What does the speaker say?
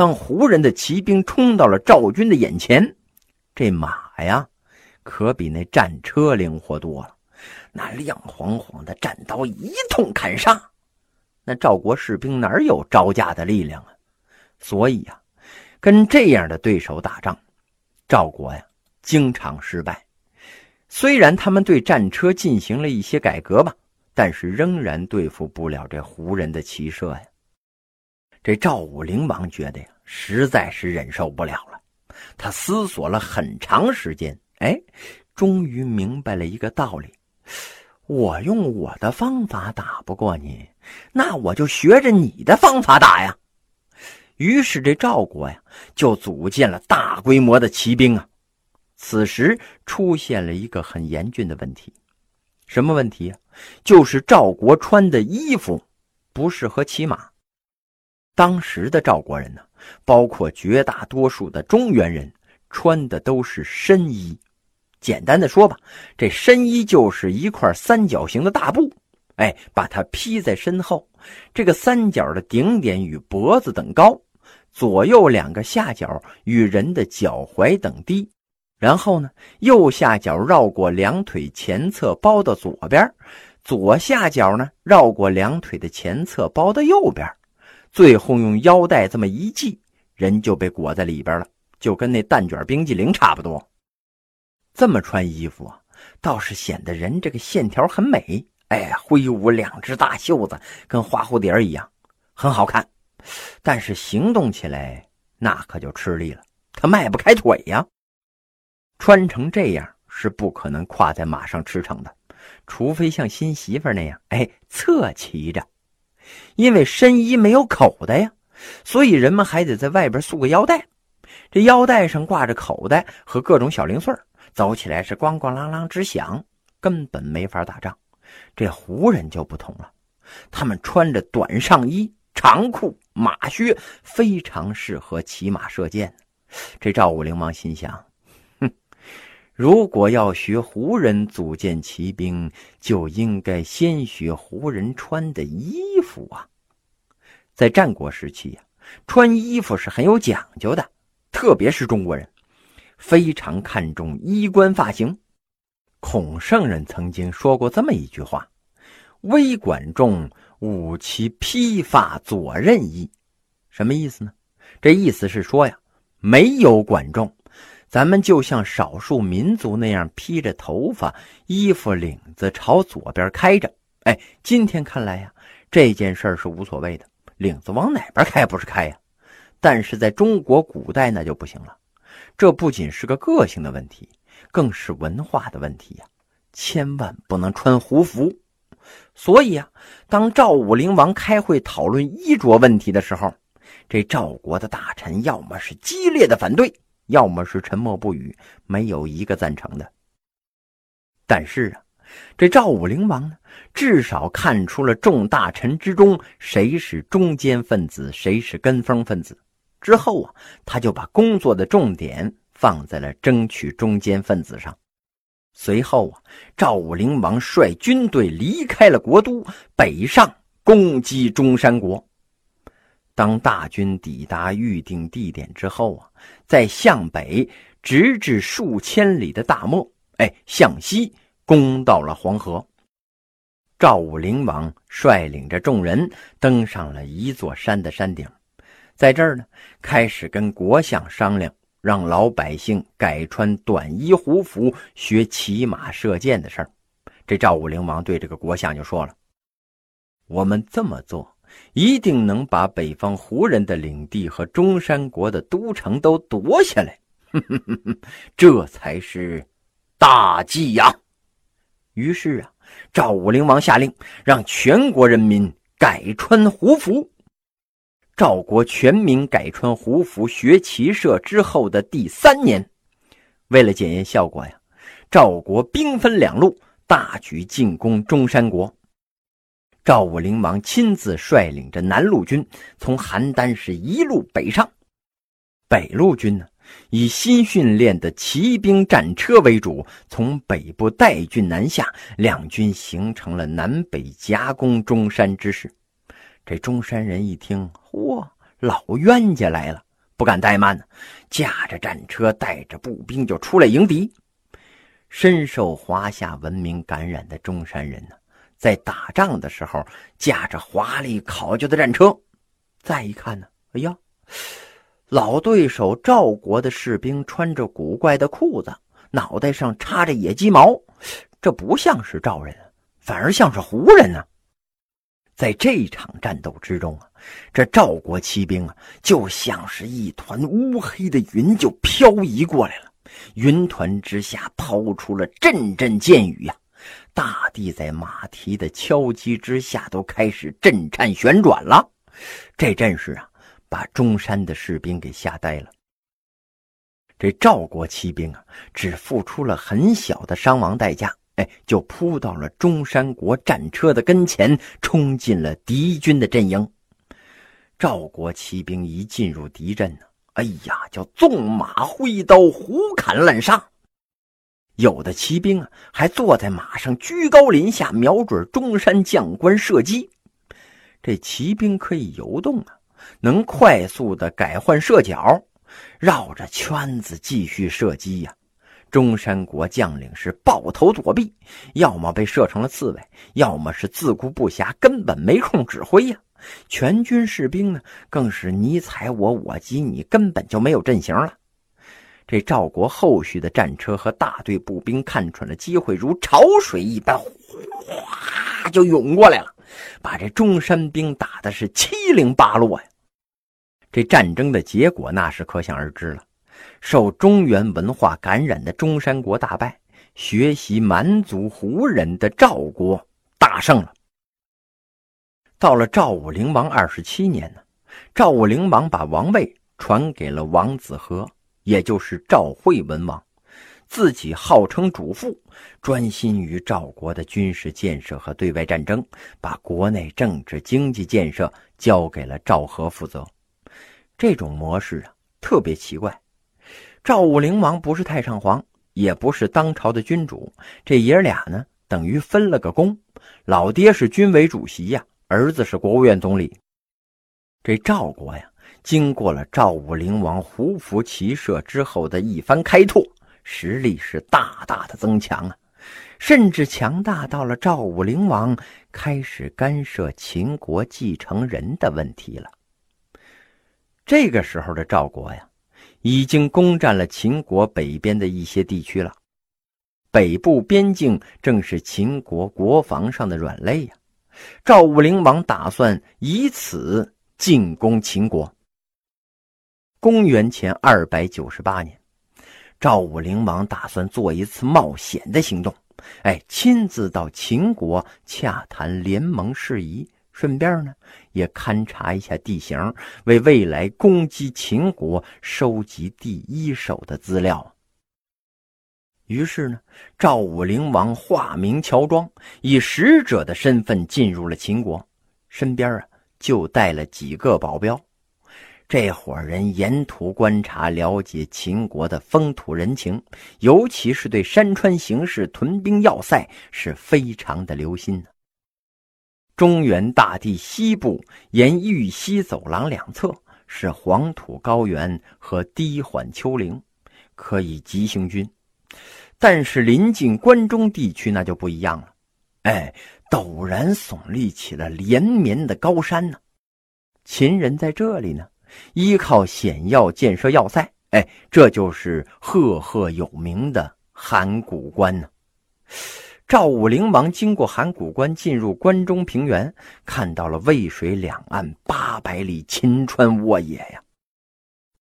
当胡人的骑兵冲到了赵军的眼前，这马呀，可比那战车灵活多了。那亮晃晃的战刀一通砍杀，那赵国士兵哪有招架的力量啊？所以呀，跟这样的对手打仗，赵国呀经常失败。虽然他们对战车进行了一些改革吧，但是仍然对付不了这胡人的骑射呀。这赵武灵王觉得呀，实在是忍受不了了。他思索了很长时间，哎，终于明白了一个道理。我用我的方法打不过你，那我就学着你的方法打呀。于是这赵国呀，就组建了大规模的骑兵啊。此时出现了一个很严峻的问题，什么问题啊？就是赵国穿的衣服不适合骑马。当时的赵国人呢，包括绝大多数的中原人，穿的都是深衣。简单的说吧，这深衣就是一块三角形的大布，哎，把它披在身后。这个三角的顶点与脖子等高，左右两个下角与人的脚踝等低。然后呢，右下角绕过两腿前侧包到左边，左下角呢绕过两腿的前侧包到右边，最后用腰带这么一系，人就被裹在里边了，就跟那蛋卷冰激凌差不多。这么穿衣服啊，倒是显得人这个线条很美。哎，挥舞两只大袖子，跟花蝴蝶一样，很好看。但是行动起来那可就吃力了，他迈不开腿呀。穿成这样是不可能跨在马上驰骋的，除非像新媳妇那样，哎，侧骑着。因为深衣没有口袋呀，所以人们还得在外边束个腰带，这腰带上挂着口袋和各种小零碎走起来是咣咣啷啷直响，根本没法打仗。这胡人就不同了，他们穿着短上衣、长裤、马靴，非常适合骑马射箭。这赵武灵王心想：如果要学胡人组建骑兵，就应该先学胡人穿的衣服啊。在战国时期呀，穿衣服是很有讲究的，特别是中国人。非常看重衣冠发型，孔圣人曾经说过这么一句话：“微管仲吾其披发左衽衣。”什么意思呢？这意思是说呀，没有管仲，咱们就像少数民族那样披着头发，衣服领子朝左边开着。哎，今天看来呀，这件事是无所谓的，领子往哪边开不是开呀？但是在中国古代那就不行了。这不仅是个个性的问题，更是文化的问题呀！千万不能穿胡服。所以啊，当赵武灵王开会讨论衣着问题的时候，这赵国的大臣要么是激烈的反对，要么是沉默不语，没有一个赞成的。但是啊，这赵武灵王呢，至少看出了众大臣之中谁是中间分子，谁是跟风分子。之后啊，他就把工作的重点放在了争取中间分子上。随后啊，赵武灵王率军队离开了国都，北上攻击中山国。当大军抵达预定地点之后啊，在向北直至数千里的大漠，哎，向西攻到了黄河。赵武灵王率领着众人登上了一座山的山顶。在这儿呢，开始跟国相商量，让老百姓改穿短衣胡服，学骑马射箭的事儿。这赵武灵王对这个国相就说了：“我们这么做，一定能把北方胡人的领地和中山国的都城都夺下来，这才是大计呀！”于是啊，赵武灵王下令，让全国人民改穿胡服。赵国全民改穿胡服学骑射之后的第三年，为了检验效果呀，赵国兵分两路，大举进攻中山国。赵武灵王亲自率领着南路军从邯郸市一路北上，北路军呢以新训练的骑兵战车为主，从北部代郡南下，两军形成了南北夹攻中山之势。这中山人一听，嚯，老冤家来了！不敢怠慢呢，驾着战车，带着步兵就出来迎敌。深受华夏文明感染的中山人呢，在打仗的时候驾着华丽考究的战车，再一看呢，哎呀，老对手赵国的士兵穿着古怪的裤子，脑袋上插着野鸡毛，这不像是赵人，反而像是胡人呢。在这场战斗之中啊，这赵国骑兵啊，就像是一团乌黑的云，就漂移过来了。云团之下抛出了阵阵箭雨呀，大地在马蹄的敲击之下都开始震颤旋转了。这阵势啊，把中山的士兵给吓呆了。这赵国骑兵啊，只付出了很小的伤亡代价。哎就扑到了中山国战车的跟前，冲进了敌军的阵营。赵国骑兵一进入敌阵呢，哎呀，叫纵马挥刀，胡砍滥杀。有的骑兵啊，还坐在马上，居高临下，瞄准中山将官射击。这骑兵可以游动啊，能快速的改换射角，绕着圈子继续射击呀。中山国将领是抱头躲避，要么被射成了刺猬，要么是自顾不暇，根本没空指挥呀。全军士兵呢，更是你踩我，我击你，根本就没有阵型了。这赵国后续的战车和大队步兵看准了机会，如潮水一般，哗就涌过来了，把这中山兵打的是七零八落呀。这战争的结果，那是可想而知了。受中原文化感染的中山国大败，学习蛮族胡人的赵国大胜了。到了赵武灵王二十七年呢，赵武灵王把王位传给了王子和，也就是赵惠文王，自己号称主父，专心于赵国的军事建设和对外战争，把国内政治经济建设交给了赵和负责。这种模式啊，特别奇怪。赵武灵王不是太上皇，也不是当朝的君主，这爷俩呢，等于分了个工。老爹是军委主席呀，儿子是国务院总理。这赵国呀，经过了赵武灵王胡服骑射之后的一番开拓，实力是大大的增强啊，甚至强大到了赵武灵王开始干涉秦国继承人的问题了。这个时候的赵国呀。已经攻占了秦国北边的一些地区了，北部边境正是秦国国防上的软肋呀。赵武灵王打算以此进攻秦国。公元前二百九十八年，赵武灵王打算做一次冒险的行动，哎，亲自到秦国洽谈联盟事宜。顺便呢，也勘察一下地形，为未来攻击秦国收集第一手的资料。于是呢，赵武灵王化名乔装，以使者的身份进入了秦国，身边啊就带了几个保镖。这伙人沿途观察，了解秦国的风土人情，尤其是对山川形势、屯兵要塞是非常的留心呢。中原大地西部沿豫西走廊两侧是黄土高原和低缓丘陵，可以急行军。但是临近关中地区那就不一样了，哎，陡然耸立起了连绵的高山呢。秦人在这里呢，依靠险要建设要塞，哎，这就是赫赫有名的函谷关呢。赵武灵王经过函谷关，进入关中平原，看到了渭水两岸八百里秦川沃野呀。